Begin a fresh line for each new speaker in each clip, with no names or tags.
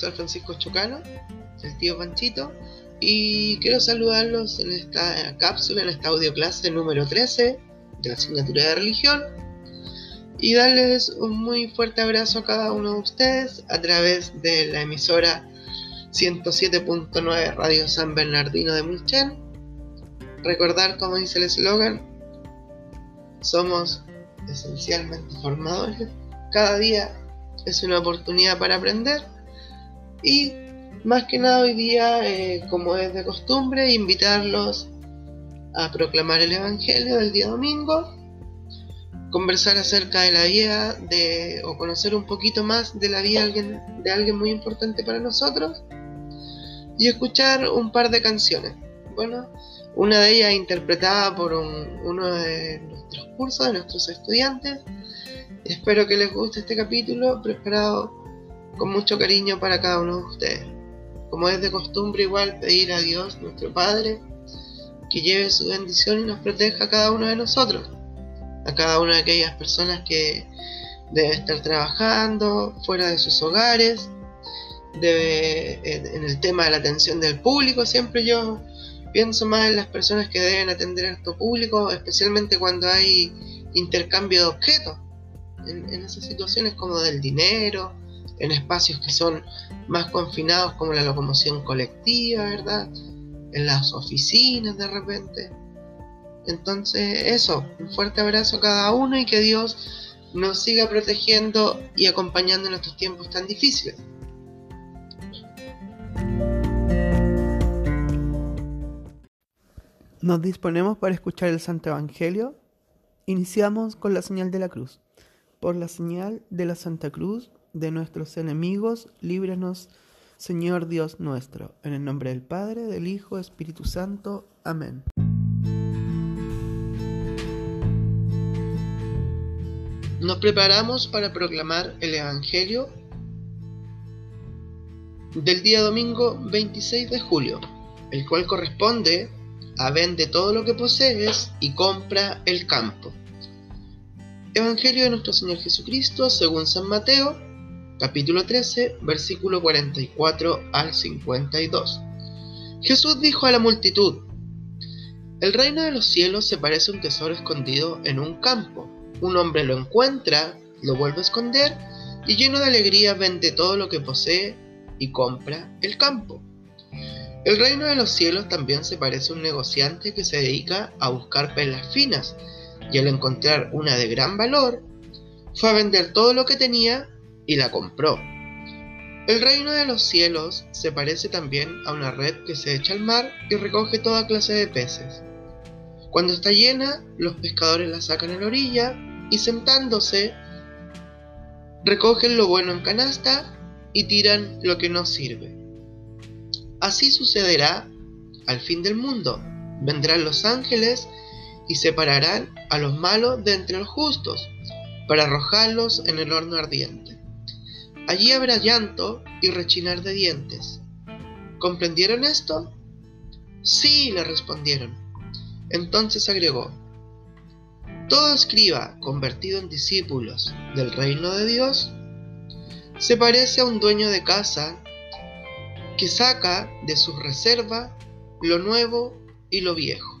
Profesor Francisco Chocano, el tío Panchito, y quiero saludarlos en esta cápsula, en esta audio clase número 13 de la asignatura de religión, y darles un muy fuerte abrazo a cada uno de ustedes a través de la emisora 107.9 Radio San Bernardino de Mulchen. Recordar, como dice el eslogan, somos esencialmente formadores. Cada día es una oportunidad para aprender y más que nada hoy día, eh, como es de costumbre, invitarlos a proclamar el Evangelio del día domingo, conversar acerca de la vida de, o conocer un poquito más de la vida de alguien, de alguien muy importante para nosotros y escuchar un par de canciones. Bueno, una de ellas interpretada por uno de nuestros cursos, de nuestros estudiantes, Espero que les guste este capítulo preparado con mucho cariño para cada uno de ustedes. Como es de costumbre igual pedir a Dios, nuestro Padre, que lleve su bendición y nos proteja a cada uno de nosotros, a cada una de aquellas personas que deben estar trabajando fuera de sus hogares, debe, en, el tema de la atención del público, siempre yo pienso más en las personas que deben atender a nuestro público, especialmente cuando hay intercambio de objetos en, esas situaciones como del dinero, en espacios que son más confinados como la locomoción colectiva, ¿verdad? En las oficinas de repente. Entonces, eso, un fuerte abrazo a cada uno y que Dios nos siga protegiendo y acompañando en estos tiempos tan difíciles. Nos disponemos para escuchar el Santo Evangelio. Iniciamos con la señal de la cruz. Por la señal de la Santa Cruz de nuestros enemigos, líbranos, Señor Dios nuestro, en el nombre del Padre, del Hijo, Espíritu Santo. Amén. Nos preparamos para proclamar el Evangelio del día domingo 26 de julio, el cual corresponde a vende todo lo que posees y compra el campo. Evangelio de nuestro Señor Jesucristo según San Mateo, capítulo 13, versículo 44 al 52. Jesús dijo a la multitud, El reino de los cielos se parece a un tesoro escondido en un campo. Un hombre lo encuentra, lo vuelve a esconder y lleno de alegría vende todo lo que posee y compra el campo. El reino de los cielos también se parece a un negociante que se dedica a buscar perlas finas y al encontrar una de gran valor, fue a vender todo lo que tenía y la compró. El reino de los cielos se parece también a una red que se echa al mar y recoge toda clase de peces. Cuando está llena, los pescadores la sacan a la orilla y sentándose, recogen lo bueno en canasta y tiran lo que no sirve. Así sucederá al fin del mundo. Vendrán los ángeles y separarán a los malos de entre los justos, para arrojarlos en el horno ardiente. Allí habrá llanto y rechinar de dientes. ¿Comprendieron esto? Sí, le respondieron. Entonces agregó, todo escriba convertido en discípulos del reino de Dios se parece a un dueño de casa que saca de su reserva lo nuevo y lo viejo.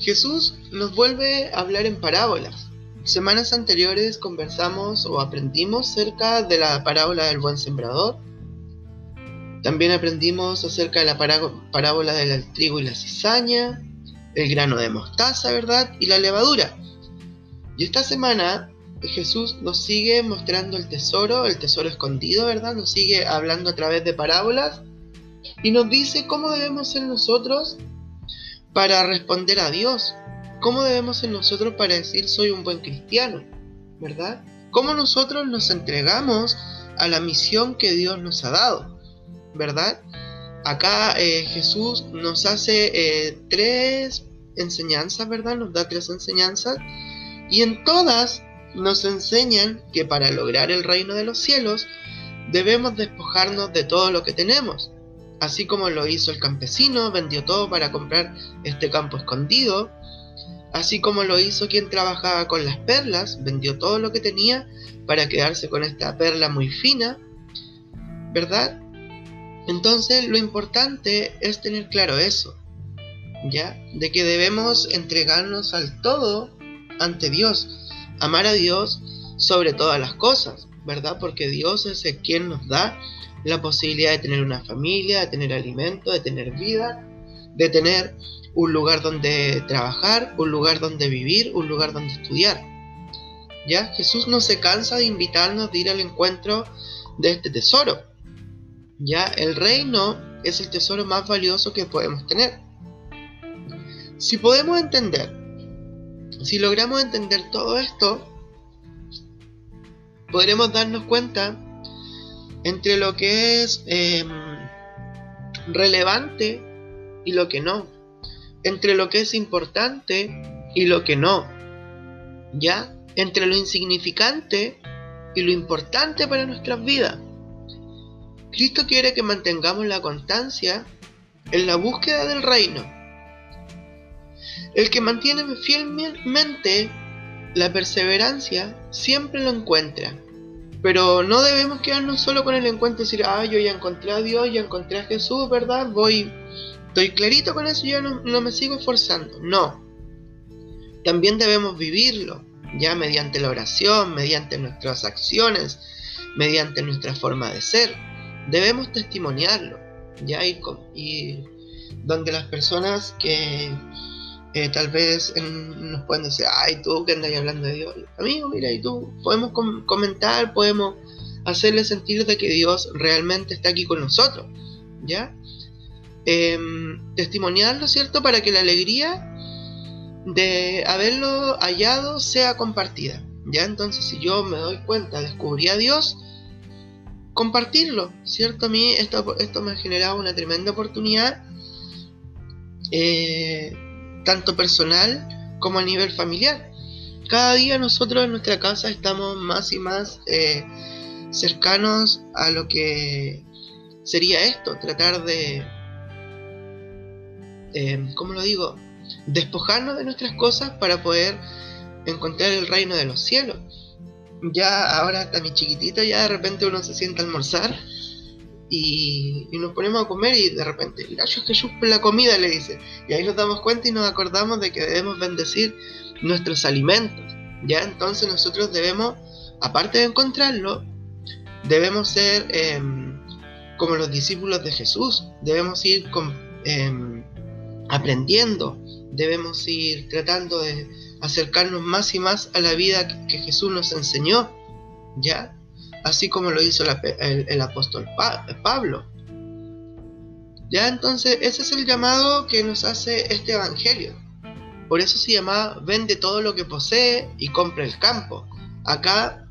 Jesús nos vuelve a hablar en parábolas. Semanas anteriores conversamos o aprendimos acerca de la parábola del buen sembrador. También aprendimos acerca de la parábola del trigo y la cizaña, el grano de mostaza, ¿verdad? Y la levadura. Y esta semana Jesús nos sigue mostrando el tesoro, el tesoro escondido, ¿verdad? Nos sigue hablando a través de parábolas y nos dice cómo debemos ser nosotros para responder a Dios? ¿Cómo debemos ser nosotros para decir soy un buen cristiano? ¿Verdad? ¿Cómo nosotros nos entregamos a la misión que Dios nos ha dado? ¿Verdad? Acá eh, Jesús nos hace eh, tres enseñanzas, ¿verdad? Nos da tres enseñanzas y en todas nos enseñan que para lograr el reino de los cielos debemos despojarnos de todo lo que tenemos. Así como lo hizo el campesino, vendió todo para comprar este campo escondido, así como lo hizo quien trabajaba con las perlas, vendió todo lo que tenía para quedarse con esta perla muy fina, ¿verdad? Entonces lo importante es tener claro eso, ¿ya? De que debemos entregarnos al todo ante Dios, amar a Dios sobre todas las cosas, ¿verdad? Porque Dios es el quien nos da la posibilidad de tener una familia, de tener alimento, de tener vida, de tener un lugar donde trabajar, un lugar donde vivir, un lugar donde estudiar. ¿Ya? Jesús no se cansa de invitarnos de ir al encuentro de este tesoro. ¿Ya? El reino es el tesoro más valioso que podemos tener. Si podemos entender, si logramos entender todo esto, podremos darnos cuenta entre lo que es em, relevante y lo que no, entre lo que es importante y lo que no, ¿ya? Entre lo insignificante y lo importante para nuestras vidas. Cristo quiere que mantengamos la constancia en la búsqueda del reino. El que mantiene fielmente la perseverancia siempre lo encuentra. Pero no debemos quedarnos solo con el encuentro y decir, ah, yo ya encontré a Dios, ya encontré a Jesús, ¿verdad? Voy, estoy clarito con eso, yo no, no me sigo esforzando. No. También debemos vivirlo, ya mediante la oración, mediante nuestras acciones, mediante nuestra forma de ser. Debemos testimoniarlo, ya y donde las personas que eh, tal vez nos pueden decir, ay, tú que andas hablando de Dios. Amigo, mira, y tú, podemos comentar, podemos hacerle sentir de que Dios realmente está aquí con nosotros, ¿ya? Em, testimoniarlo, ¿cierto? Para que la alegría de haberlo hallado sea compartida, ¿ya? Entonces, si yo me doy cuenta, descubrí a Dios, compartirlo, ¿cierto? A mí esto, esto me ha generado una tremenda oportunidad. Eh, tanto personal como a nivel familiar. Cada día nosotros en nuestra casa estamos más y más eh, cercanos a lo que sería esto, tratar de, eh, ¿cómo lo digo? Despojarnos de nuestras cosas para poder encontrar el reino de los cielos. Ya ahora está mi chiquitito, ya de repente uno se sienta a almorzar y, nos ponemos a comer y de repente, gracias Jesús por la comida, le dice. Y ahí nos damos cuenta y nos acordamos de que debemos bendecir nuestros alimentos. Ya entonces nosotros debemos, aparte de encontrarlo, debemos ser em, como los discípulos de Jesús. Debemos ir em, aprendiendo, debemos ir tratando de acercarnos más y más a la vida que Jesús nos enseñó. ¿Ya? Así como lo hizo el, apóstol Pablo. Ya entonces ese es el llamado que nos hace este Evangelio. Por eso se llama vende todo lo que posee y compra el campo. Acá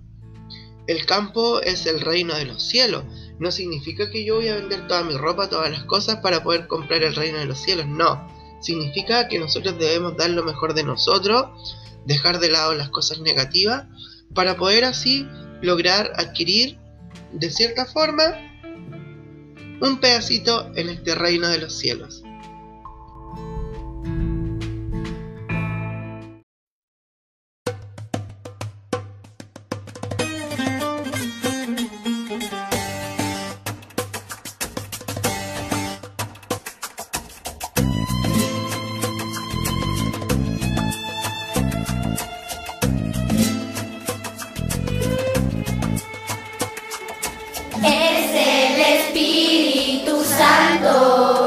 el campo es el reino de los cielos. No significa que yo voy a vender toda mi ropa, todas las cosas para poder comprar el reino de los cielos. No. Significa que nosotros debemos dar lo mejor de nosotros, dejar de lado las cosas negativas, para poder así lograr adquirir de cierta forma un pedacito en este reino de los cielos. Es el Espíritu Santo.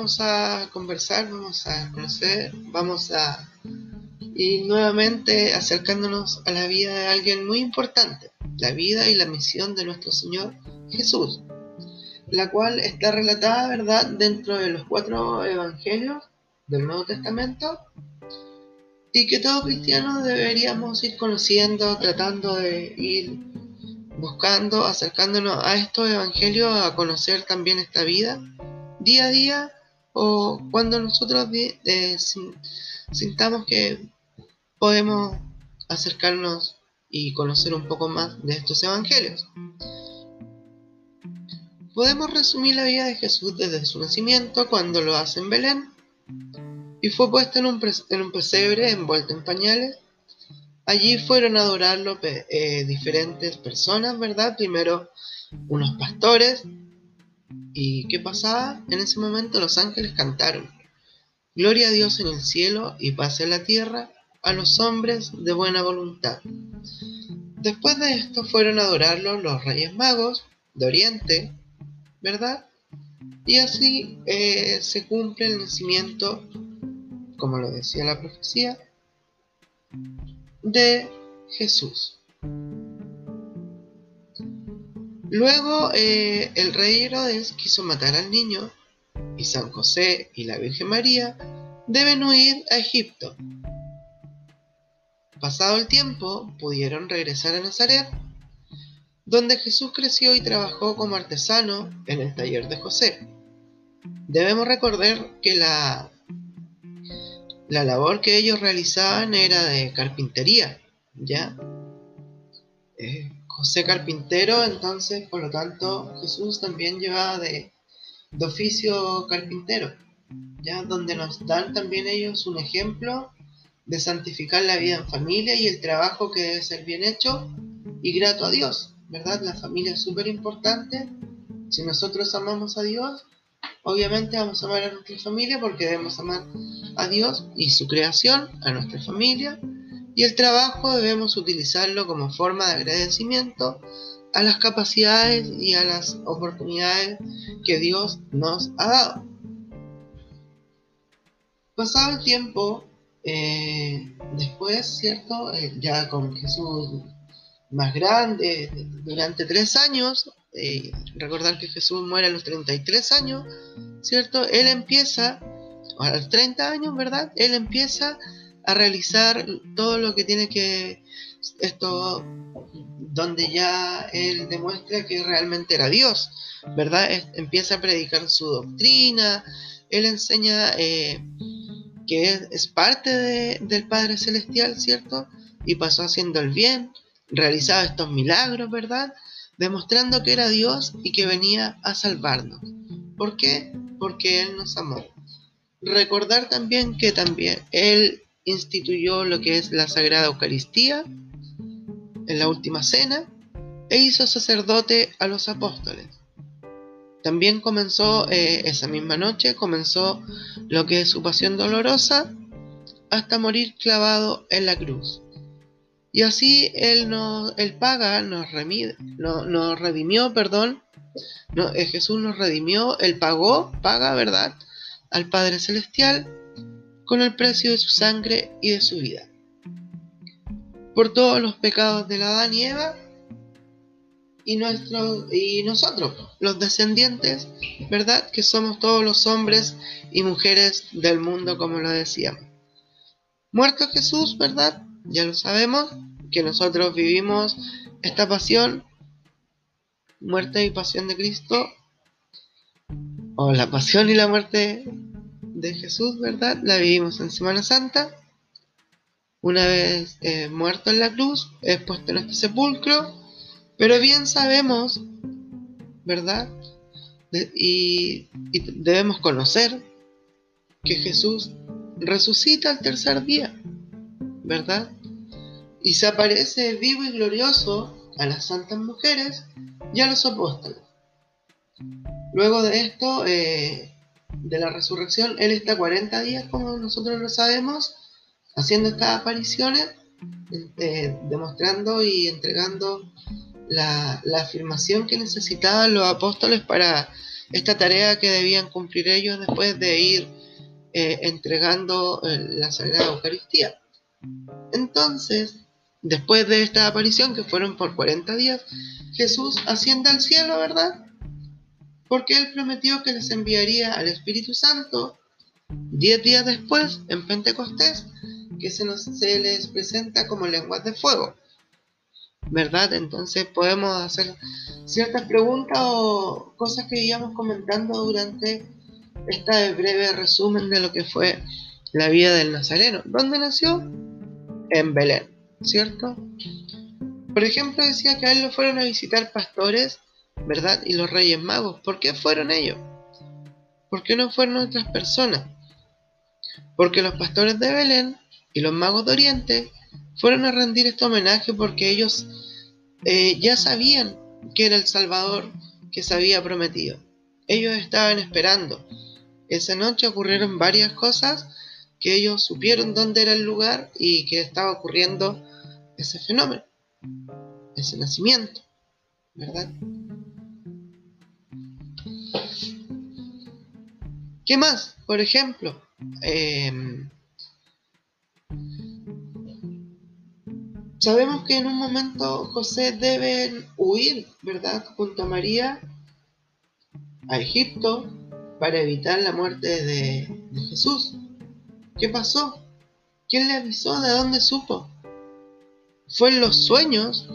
Vamos a conversar, vamos a conocer, vamos a ir nuevamente acercándonos a la vida de alguien muy importante, la vida y la misión de nuestro Señor Jesús, la cual está relatada, ¿verdad?, dentro de los cuatro evangelios del Nuevo Testamento y que todo cristiano deberíamos ir conociendo, tratando de ir buscando, acercándonos a estos evangelios, a conocer también esta vida día a día o cuando nosotros eh, sintamos que podemos acercarnos y conocer un poco más de estos evangelios. Podemos resumir la vida de Jesús desde su nacimiento, cuando lo hace en Belén, y fue puesto en un, pesebre envuelto en pañales. Allí fueron a adorarlo eh, diferentes personas, ¿verdad? Primero unos pastores, ¿Y qué pasaba? En ese momento los ángeles cantaron, Gloria a Dios en el cielo y paz en la tierra a los hombres de buena voluntad. Después de esto fueron a adorarlo los reyes magos de Oriente, ¿verdad? Y así eh, se cumple el nacimiento, como lo decía la profecía, de Jesús. Luego eh, el rey Herodes quiso matar al niño y San José y la Virgen María deben huir a Egipto. Pasado el tiempo, pudieron regresar a Nazaret, donde Jesús creció y trabajó como artesano en el taller de José. Debemos recordar que la, la labor que ellos realizaban era de carpintería, ¿ya? Eh, José carpintero, entonces, por lo tanto, Jesús también llevaba de, oficio carpintero, ya donde nos dan también ellos un ejemplo de santificar la vida en familia y el trabajo que debe ser bien hecho y grato a Dios, ¿verdad? La familia es súper importante. Si nosotros amamos a Dios, obviamente vamos a amar a nuestra familia porque debemos amar a Dios y su creación, a nuestra familia y el trabajo debemos utilizarlo como forma de agradecimiento a las capacidades y a las oportunidades que Dios nos ha dado. Pasado el tiempo, eh, después, ¿cierto? Eh, ya con Jesús más grande, durante tres años, eh, recordar que Jesús muere a los 33 años, ¿cierto? Él empieza, a los 30 años, ¿verdad? Él empieza a realizar todo lo que tiene que esto donde ya él demuestra que realmente era Dios, ¿verdad? empieza a predicar su doctrina, él enseña eh, que es, parte del Padre Celestial, ¿cierto? Y pasó haciendo el bien, realizaba estos milagros, ¿verdad? Demostrando que era Dios y que venía a salvarnos. ¿Por qué? Porque Él nos amó. Recordar también que también Él instituyó lo que es la Sagrada Eucaristía en la última cena e hizo sacerdote a los apóstoles. También comenzó eh, esa misma noche, comenzó lo que es su pasión dolorosa hasta morir clavado en la cruz. Y así Él, nos, él paga, nos, remide, no, nos redimió, perdón, no, eh, Jesús nos redimió, Él pagó, paga, ¿verdad? Al Padre Celestial con el precio de su sangre y de su vida. Por todos los pecados de la Adán y Eva y, y nosotros, los descendientes, ¿verdad? Que somos todos los hombres y mujeres del mundo, como lo decíamos. Muerto Jesús, ¿verdad? Ya lo sabemos, que nosotros vivimos esta pasión, muerte y pasión de Cristo, o la pasión y la muerte de Jesús, ¿verdad? La vivimos en Semana Santa. Una vez eh, muerto en la cruz, es puesto en este sepulcro. Pero bien sabemos, ¿verdad? y, debemos conocer que Jesús resucita al tercer día, ¿verdad? Y se aparece vivo y glorioso a las santas mujeres y a los apóstoles. Luego de esto, eh, de la resurrección, Él está 40 días, como nosotros lo sabemos, haciendo estas apariciones, eh, demostrando y entregando la, afirmación que necesitaban los apóstoles para esta tarea que debían cumplir ellos después de ir eh, entregando eh, la Sagrada Eucaristía. Entonces, después de esta aparición, que fueron por 40 días, Jesús asciende al cielo, ¿verdad? Porque Él prometió que les enviaría al Espíritu Santo 10 días después, en Pentecostés, que se les presenta como lenguas de fuego. ¿Verdad? Entonces podemos hacer ciertas preguntas o cosas que íbamos comentando durante este breve resumen de lo que fue la vida del Nazareno. ¿Dónde nació? En Belén, ¿cierto? Por ejemplo, decía que a él lo fueron a visitar pastores, ¿verdad? Y los reyes magos. ¿Por qué fueron ellos? ¿Por qué no fueron otras personas? Porque los pastores de Belén y los magos de Oriente fueron a rendir este homenaje porque ellos eh, ya sabían que era el Salvador que se había prometido. Ellos estaban esperando. Esa noche ocurrieron varias cosas que ellos supieron dónde era el lugar y que estaba ocurriendo ese fenómeno, ese nacimiento, ¿verdad? ¿Qué más? Por ejemplo, em, sabemos que en un momento José debe huir, ¿verdad? Junto a María a Egipto para evitar la muerte de, de Jesús. ¿Qué pasó? ¿Quién le avisó? ¿De dónde supo? Fue en los sueños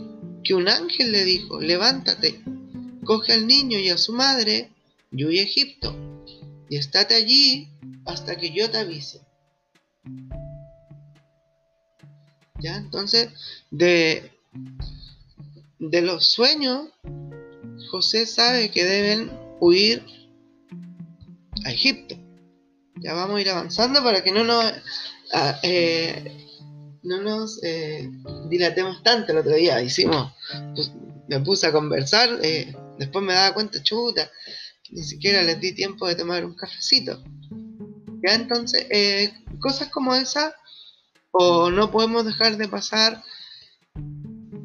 que un ángel le dijo, levántate, coge al niño y a su madre y huye a Egipto, y estate allí hasta que yo te avise. ¿Ya? Entonces, de, de los sueños, José sabe que deben huir a Egipto. Ya vamos a ir avanzando para que no nos, ah, eh, no nos eh, dilatemos tanto el otro día. Hicimos, pues, me puse a conversar, eh, después me daba cuenta, chuta, ni siquiera les di tiempo de tomar un cafecito. Ya entonces, cosas como esa, o no podemos dejar de pasar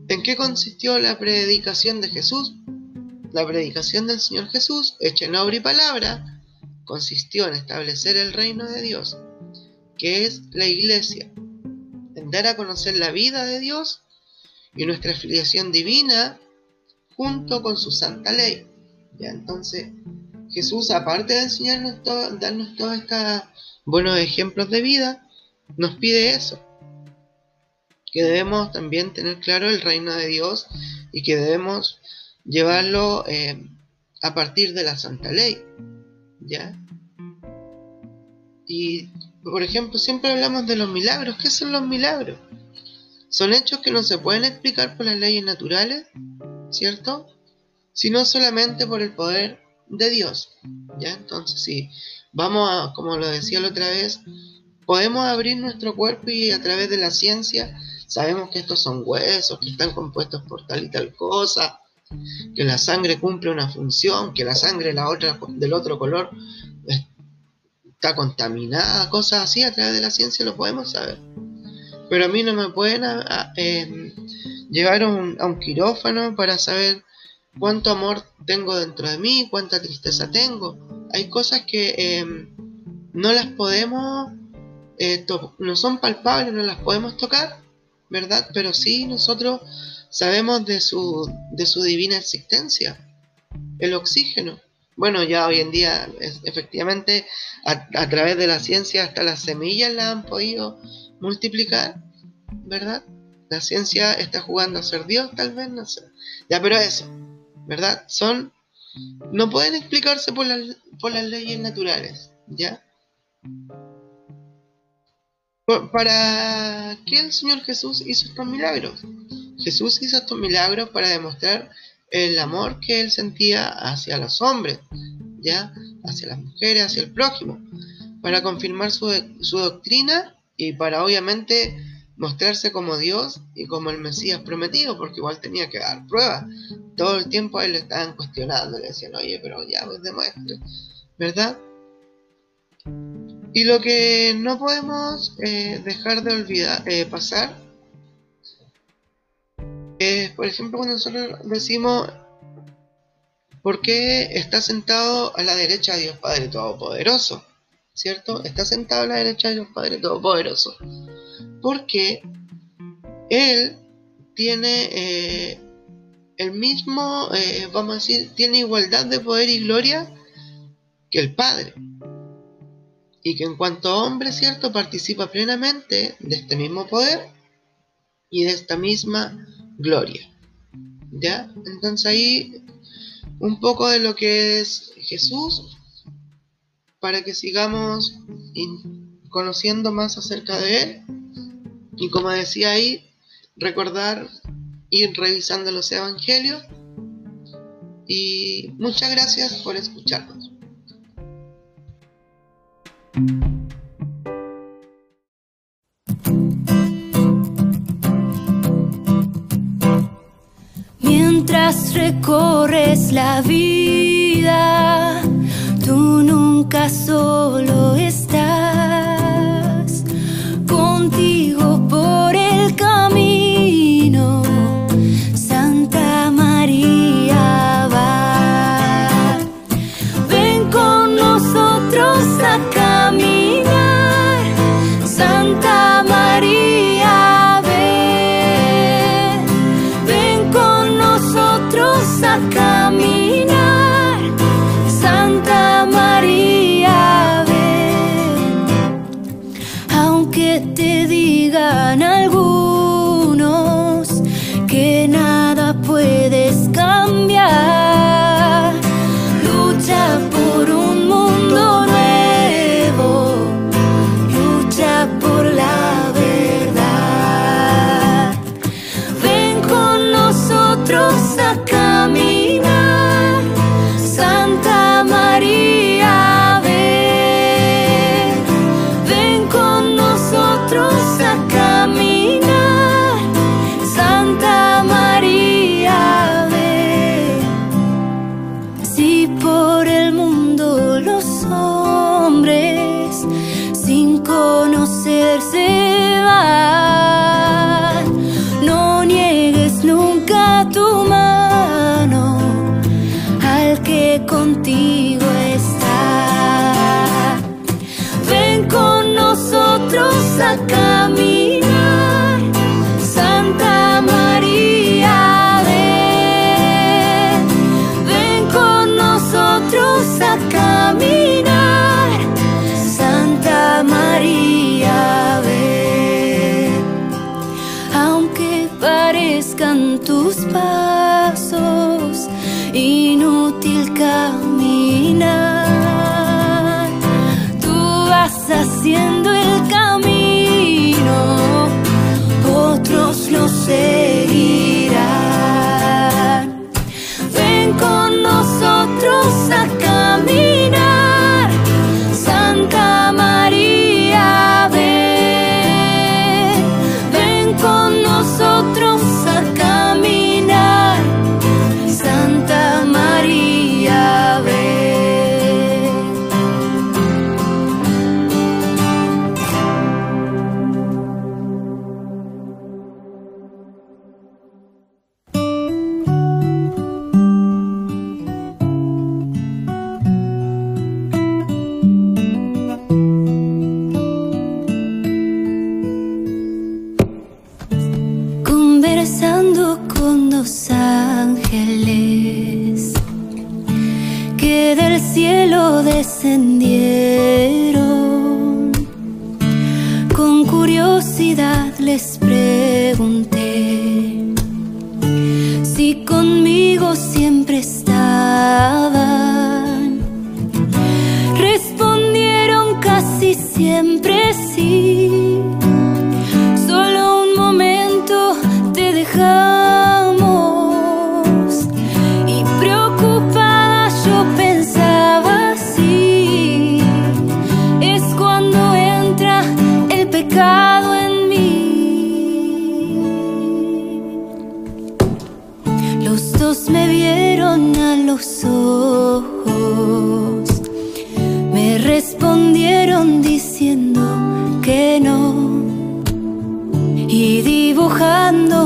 en qué consistió la predicación de Jesús. La predicación del Señor Jesús, hecha en obra y palabra, consistió en establecer el reino de Dios, que es la iglesia, en dar a conocer la vida de Dios y nuestra filiación divina junto con su santa ley. Entonces Jesús, aparte de enseñarnos todo, darnos todos estos buenos ejemplos de vida, nos pide eso, que debemos también tener claro el reino de Dios y que debemos llevarlo eh, a partir de la santa ley. ¿Ya? Y, por ejemplo, siempre hablamos de los milagros. ¿Qué son los milagros? Son hechos que no se pueden explicar por las leyes naturales, ¿cierto? Sino solamente por el poder de Dios. ¿Ya? Entonces, sí, vamos a, como lo decía la otra vez, podemos abrir nuestro cuerpo y a través de la ciencia sabemos que estos son huesos, que están compuestos por tal y tal cosa, que la sangre cumple una función, que la sangre la otra, del otro color está contaminada, cosas así, a través de la ciencia lo podemos saber. Pero a mí no me pueden em, llevar a un, quirófano para saber cuánto amor tengo dentro de mí, cuánta tristeza tengo. Hay cosas que em, no las podemos, eh, no son palpables, no las podemos tocar, ¿verdad? Pero sí nosotros sabemos de su, de su divina existencia, el oxígeno. Bueno, ya hoy en día, efectivamente, a, través de la ciencia hasta las semillas las han podido multiplicar, ¿verdad? La ciencia está jugando a ser Dios, tal vez, no sé. Ya, pero eso, ¿verdad? Son, no pueden explicarse por las, por las leyes naturales, ¿ya? ¿Para qué el Señor Jesús hizo estos milagros? Jesús hizo estos milagros para demostrar el amor que él sentía hacia los hombres, ya, hacia las mujeres, hacia el prójimo, para confirmar su, doctrina y para obviamente mostrarse como Dios y como el Mesías prometido, porque igual tenía que dar pruebas. Todo el tiempo a él le estaban cuestionando, le decían, oye, pero ya pues demuestre, ¿verdad? Y lo que no podemos eh, dejar de olvidar, eh, pasar por ejemplo, cuando nosotros decimos Porque está sentado a la derecha de Dios Padre Todopoderoso. ¿Cierto? Está sentado a la derecha de Dios Padre Todopoderoso. Porque Él tiene eh, el mismo, eh, vamos a decir, tiene igualdad de poder y gloria que el Padre. Y que en cuanto hombre, ¿cierto? Participa plenamente de este mismo poder y de esta misma gloria. ¿Ya? Entonces ahí un poco de lo que es Jesús para que sigamos conociendo más acerca de Él. Y como decía ahí, recordar ir revisando los evangelios. Y muchas gracias por escucharnos.
Mientras recorres la vida, tú nunca solo estás inútil caminar, tú vas haciendo cielo Me vieron a los ojos, me respondieron diciendo que no. Y dibujando